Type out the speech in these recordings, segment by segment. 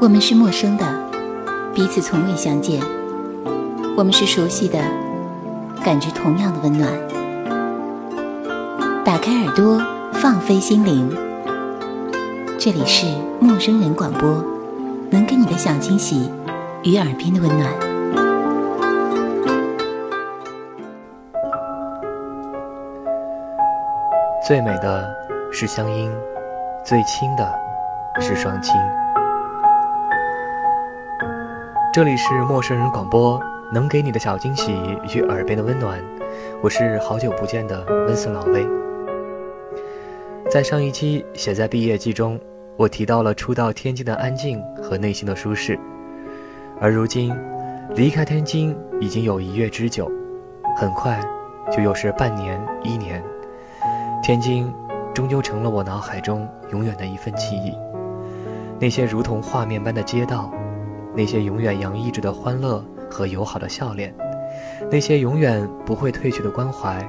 我们是陌生的，彼此从未相见；我们是熟悉的，感觉同样的温暖。打开耳朵，放飞心灵。这里是陌生人广播，能给你的小惊喜与耳边的温暖。最美的是乡音，最亲的是双亲。这里是陌生人广播，能给你的小惊喜与耳边的温暖。我是好久不见的温森老威。在上一期写在毕业季中，我提到了初到天津的安静和内心的舒适，而如今离开天津已经有一月之久，很快就又是半年、一年。天津终究成了我脑海中永远的一份记忆，那些如同画面般的街道。那些永远洋溢着的欢乐和友好的笑脸，那些永远不会褪去的关怀，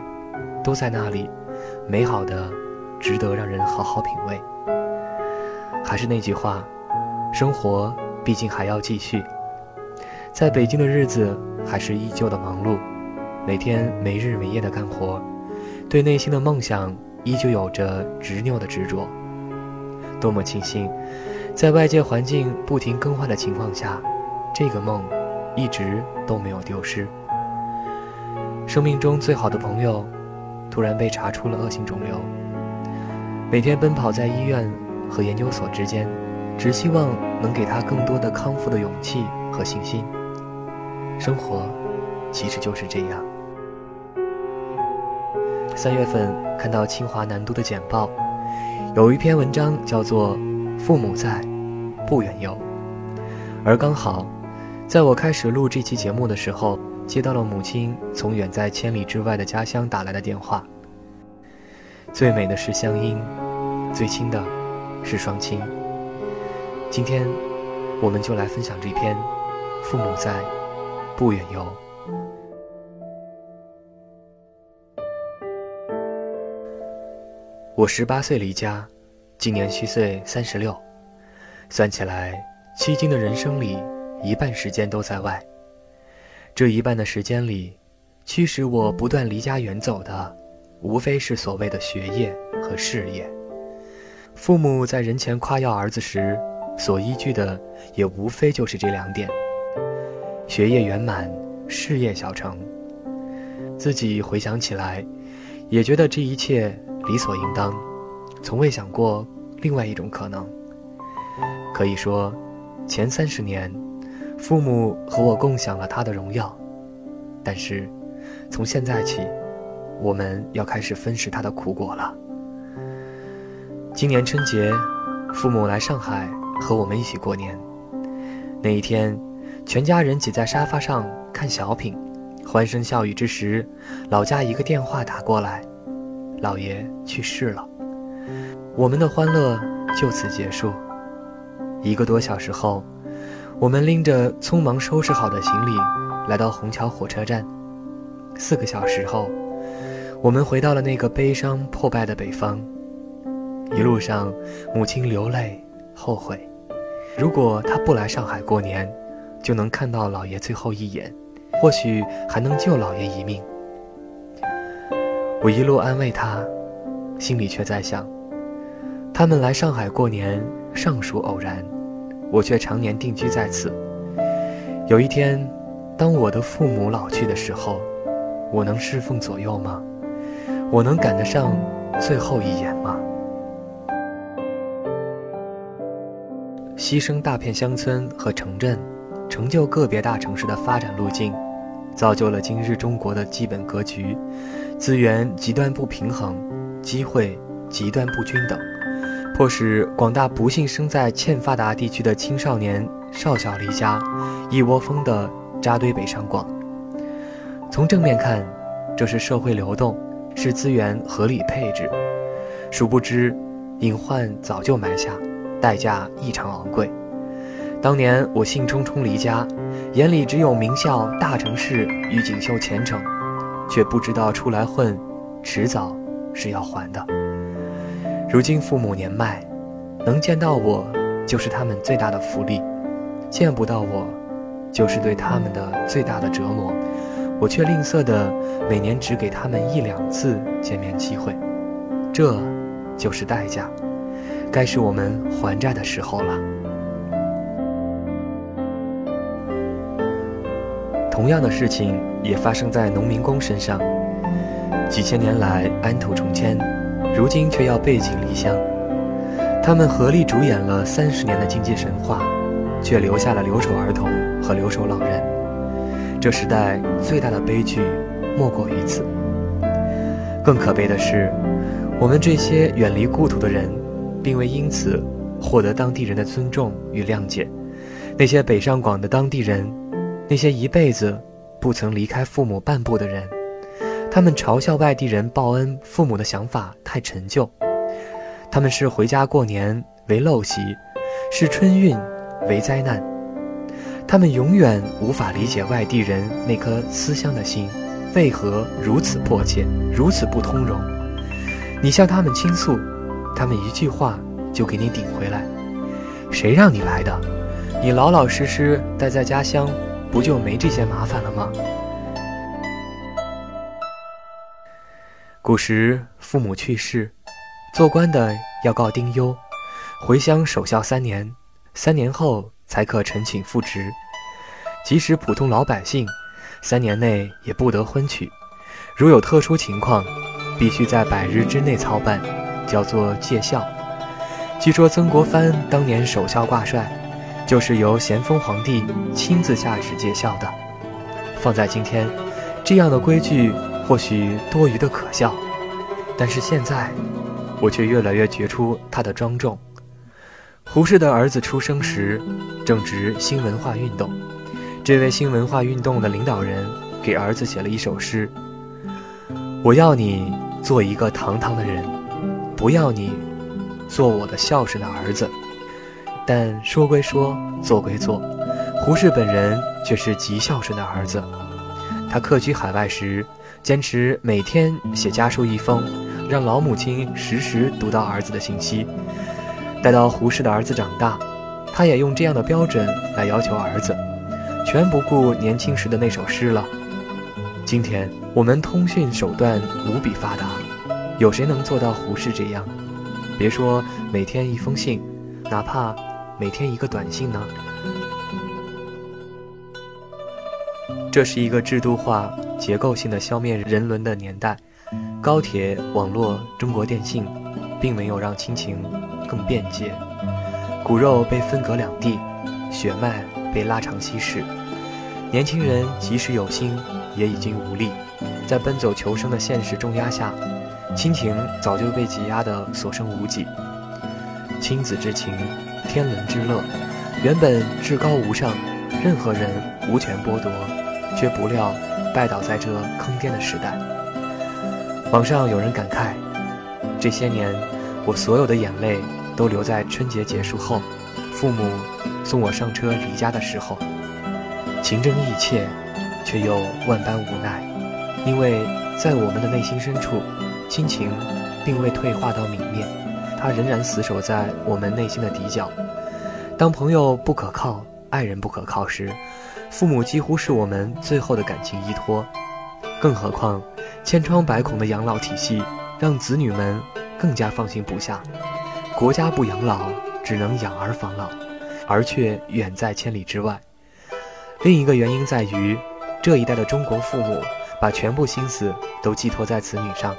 都在那里，美好的，值得让人好好品味。还是那句话，生活毕竟还要继续。在北京的日子还是依旧的忙碌，每天没日没夜的干活，对内心的梦想依旧有着执拗的执着。多么庆幸！在外界环境不停更换的情况下，这个梦一直都没有丢失。生命中最好的朋友，突然被查出了恶性肿瘤。每天奔跑在医院和研究所之间，只希望能给他更多的康复的勇气和信心。生活其实就是这样。三月份看到清华南都的简报，有一篇文章叫做。父母在，不远游。而刚好，在我开始录这期节目的时候，接到了母亲从远在千里之外的家乡打来的电话。最美的是乡音，最亲的是双亲。今天，我们就来分享这篇《父母在，不远游》。我十八岁离家。今年虚岁三十六，算起来，迄今的人生里，一半时间都在外。这一半的时间里，驱使我不断离家远走的，无非是所谓的学业和事业。父母在人前夸耀儿子时，所依据的也无非就是这两点：学业圆满，事业小成。自己回想起来，也觉得这一切理所应当。从未想过另外一种可能。可以说，前三十年，父母和我共享了他的荣耀，但是，从现在起，我们要开始分食他的苦果了。今年春节，父母来上海和我们一起过年。那一天，全家人挤在沙发上看小品，欢声笑语之时，老家一个电话打过来，姥爷去世了。我们的欢乐就此结束。一个多小时后，我们拎着匆忙收拾好的行李，来到虹桥火车站。四个小时后，我们回到了那个悲伤破败的北方。一路上，母亲流泪后悔，如果她不来上海过年，就能看到老爷最后一眼，或许还能救老爷一命。我一路安慰她，心里却在想。他们来上海过年，尚属偶然，我却常年定居在此。有一天，当我的父母老去的时候，我能侍奉左右吗？我能赶得上最后一眼吗？牺牲大片乡村和城镇，成就个别大城市的发展路径，造就了今日中国的基本格局：资源极端不平衡，机会极端不均等。迫使广大不幸生在欠发达地区的青少年少小离家，一窝蜂地扎堆北上广。从正面看，这是社会流动，是资源合理配置；殊不知，隐患早就埋下，代价异常昂贵。当年我兴冲冲离家，眼里只有名校、大城市与锦绣前程，却不知道出来混，迟早是要还的。如今父母年迈，能见到我，就是他们最大的福利。见不到我，就是对他们的最大的折磨。我却吝啬的每年只给他们一两次见面机会，这，就是代价。该是我们还债的时候了。同样的事情也发生在农民工身上。几千年来安土重迁，如今却要背井离乡。他们合力主演了三十年的经济神话，却留下了留守儿童和留守老人。这时代最大的悲剧，莫过于此。更可悲的是，我们这些远离故土的人。并未因此获得当地人的尊重与谅解。那些北上广的当地人，那些一辈子不曾离开父母半步的人，他们嘲笑外地人报恩父母的想法太陈旧。他们是回家过年为陋习，是春运为灾难。他们永远无法理解外地人那颗思乡的心为何如此迫切，如此不通融。你向他们倾诉。他们一句话就给你顶回来，谁让你来的？你老老实实待在家乡，不就没这些麻烦了吗？古时父母去世，做官的要告丁忧，回乡守孝三年，三年后才可陈请复职。即使普通老百姓，三年内也不得婚娶，如有特殊情况，必须在百日之内操办。叫做戒孝。据说曾国藩当年守孝挂帅，就是由咸丰皇帝亲自下旨戒孝的。放在今天，这样的规矩或许多余的可笑，但是现在，我却越来越觉出他的庄重。胡适的儿子出生时，正值新文化运动，这位新文化运动的领导人给儿子写了一首诗：“我要你做一个堂堂的人。”不要你做我的孝顺的儿子，但说归说，做归做，胡适本人却是极孝顺的儿子。他客居海外时，坚持每天写家书一封，让老母亲时时读到儿子的信息。待到胡适的儿子长大，他也用这样的标准来要求儿子，全不顾年轻时的那首诗了。今天我们通讯手段无比发达。有谁能做到胡适这样？别说每天一封信，哪怕每天一个短信呢？这是一个制度化、结构性的消灭人伦的年代。高铁、网络、中国电信，并没有让亲情更便捷。骨肉被分隔两地，血脉被拉长稀释。年轻人即使有心，也已经无力。在奔走求生的现实重压下。亲情早就被挤压得所剩无几，亲子之情，天伦之乐，原本至高无上，任何人无权剥夺，却不料拜倒在这坑爹的时代。网上有人感慨：这些年，我所有的眼泪都留在春节结束后，父母送我上车离家的时候。情真意切，却又万般无奈，因为在我们的内心深处。亲情并未退化到泯灭，它仍然死守在我们内心的底角。当朋友不可靠、爱人不可靠时，父母几乎是我们最后的感情依托。更何况，千疮百孔的养老体系让子女们更加放心不下。国家不养老，只能养儿防老，而却远在千里之外。另一个原因在于，这一代的中国父母把全部心思都寄托在子女上。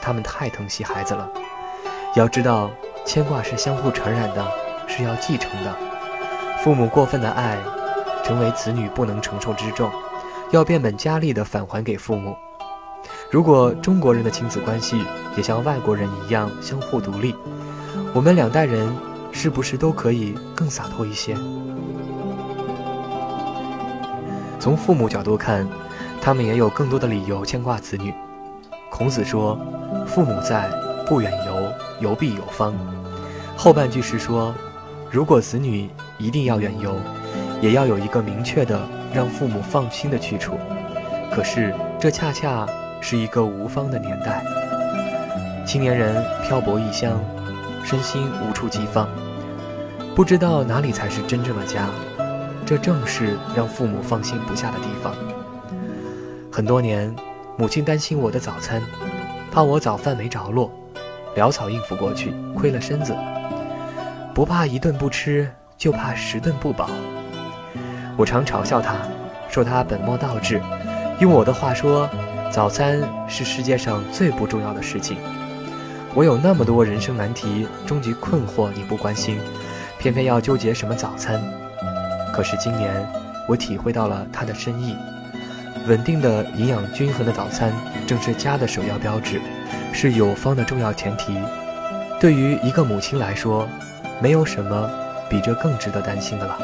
他们太疼惜孩子了，要知道，牵挂是相互传染的，是要继承的。父母过分的爱，成为子女不能承受之重，要变本加厉地返还给父母。如果中国人的亲子关系也像外国人一样相互独立，我们两代人是不是都可以更洒脱一些？从父母角度看，他们也有更多的理由牵挂子女。孔子说。父母在，不远游，游必有方。后半句是说，如果子女一定要远游，也要有一个明确的让父母放心的去处。可是这恰恰是一个无方的年代，青年人漂泊异乡，身心无处寄放，不知道哪里才是真正的家。这正是让父母放心不下的地方。很多年，母亲担心我的早餐，怕我早饭没着落，潦草应付过去，亏了身子。不怕一顿不吃，就怕十顿不饱。我常嘲笑她，说她本末倒置。用我的话说，早餐是世界上最不重要的事情。我有那么多人生难题、终极困惑，你不关心，偏偏要纠结什么早餐？可是今年，我体会到了它的深意。稳定的、营养均衡的早餐，正是家的首要标志，是有方的重要前提。对于一个母亲来说，没有什么比这更值得担心的了。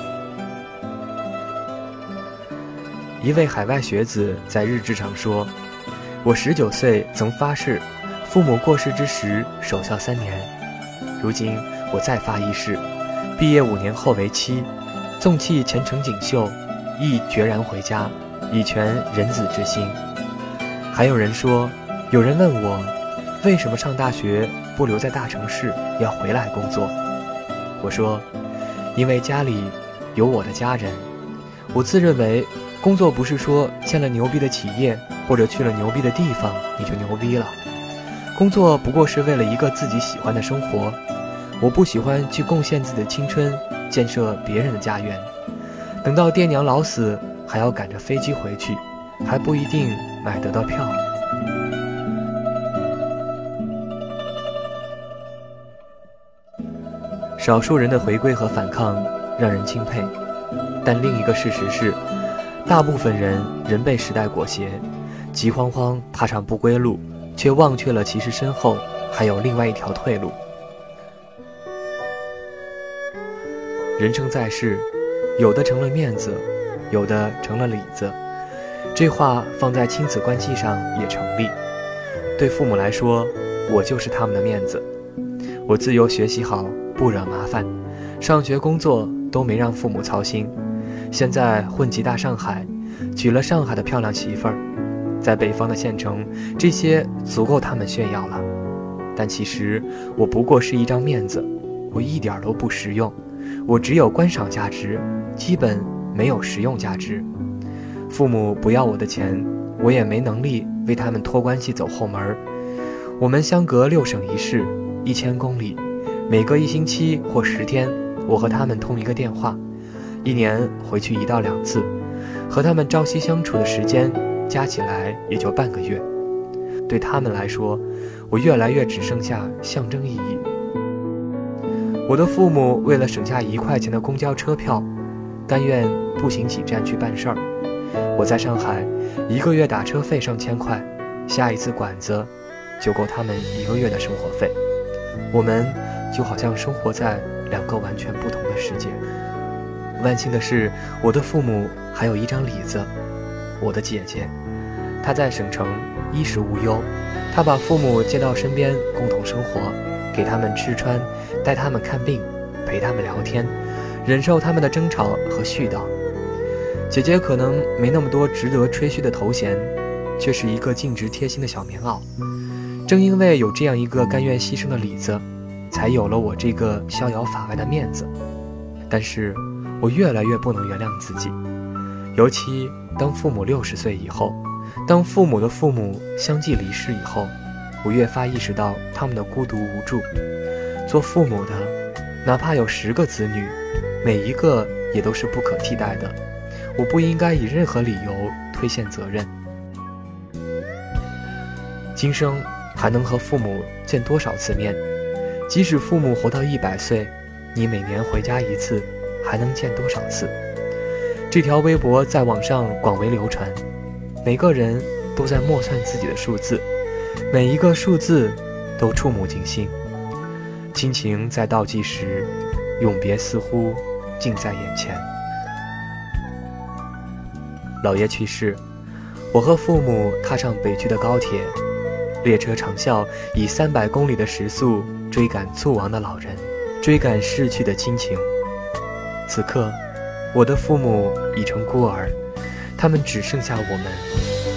一位海外学子在日志上说：“我十九岁曾发誓，父母过世之时守孝三年。如今我再发一誓，毕业五年后为妻，纵弃前程锦绣，亦决然回家，以全人子之心。”还有人说：“有人问我，为什么上大学不留在大城市，要回来工作？”我说：“因为家里有我的家人，我自认为。”工作不是说签了牛逼的企业或者去了牛逼的地方你就牛逼了，工作不过是为了一个自己喜欢的生活。我不喜欢去贡献自己的青春，建设别人的家园。等到爹娘老死，还要赶着飞机回去，还不一定买得到票。少数人的回归和反抗让人钦佩，但另一个事实是。大部分人仍被时代裹挟，急慌慌踏上不归路，却忘却了其实身后还有另外一条退路。人生在世，有的成了面子，有的成了里子。这话放在亲子关系上也成立。对父母来说，我就是他们的面子。我自由学习好，不惹麻烦，上学工作都没让父母操心。现在混迹大上海，娶了上海的漂亮媳妇儿，在北方的县城，这些足够他们炫耀了。但其实我不过是一张面子，我一点都不实用，我只有观赏价值，基本没有实用价值。父母不要我的钱，我也没能力为他们托关系走后门。我们相隔六省一市，一千公里，每隔一星期或十天，我和他们通一个电话。一年回去一到两次，和他们朝夕相处的时间加起来也就半个月。对他们来说，我越来越只剩下象征意义。我的父母为了省下一块钱的公交车票，甘愿步行几站去办事儿。我在上海，一个月打车费上千块，下一次馆子就够他们一个月的生活费。我们就好像生活在两个完全不同的世界。万幸的是，我的父母还有一张李子，我的姐姐，她在省城，衣食无忧。她把父母接到身边，共同生活，给他们吃穿，带他们看病，陪他们聊天，忍受他们的争吵和絮叨。姐姐可能没那么多值得吹嘘的头衔，却是一个尽职贴心的小棉袄。正因为有这样一个甘愿牺牲的李子，才有了我这个逍遥法外的面子。但是。我越来越不能原谅自己，尤其当父母六十岁以后，当父母的父母相继离世以后，我越发意识到他们的孤独无助。做父母的，哪怕有十个子女，每一个也都是不可替代的。我不应该以任何理由推卸责任。今生还能和父母见多少次面？即使父母活到一百岁，你每年回家一次。还能见多少次？这条微博在网上广为流传，每个人都在默算自己的数字，每一个数字都触目惊心。亲情在倒计时，永别似乎近在眼前。姥爷去世，我和父母踏上北去的高铁，列车长啸，以三百公里的时速追赶猝亡的老人，追赶逝去的亲情。此刻，我的父母已成孤儿，他们只剩下我们，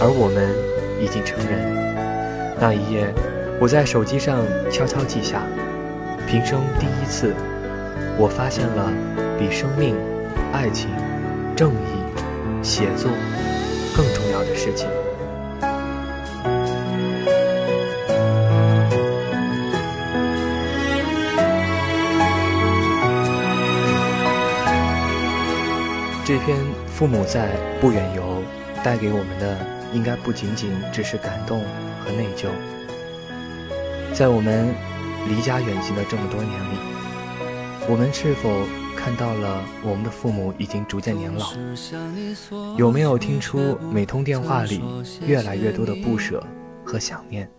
而我们已经成人。那一夜，我在手机上悄悄记下：平生第一次，我发现了比生命、爱情正义、写作更重要的事情。父母在，不远游》带给我们的，应该不仅仅只是感动和内疚。在我们离家远行的这么多年里，我们是否看到了我们的父母已经逐渐年老？有没有听出每通电话里越来越多的不舍和想念，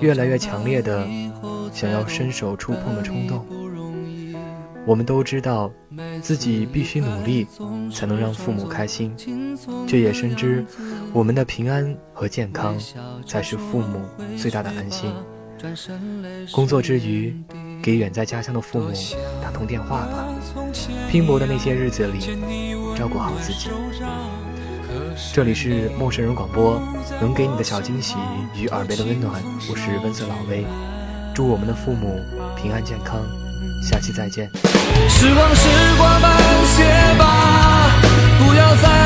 越来越强烈的想要伸手触碰的冲动？我们都知道，自己必须努力才能让父母开心，却也深知，我们的平安和健康才是父母最大的安心。工作之余，给远在家乡的父母打通电话吧。拼搏的那些日子里，照顾好自己。这里是陌生人广播，能给你的小惊喜与耳边的温暖。我是温色老威，祝我们的父母平安健康。下期再见。时光时光慢些吧，不要再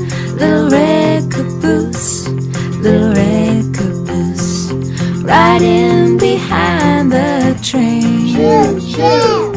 Little red caboose, little red caboose, riding behind the train.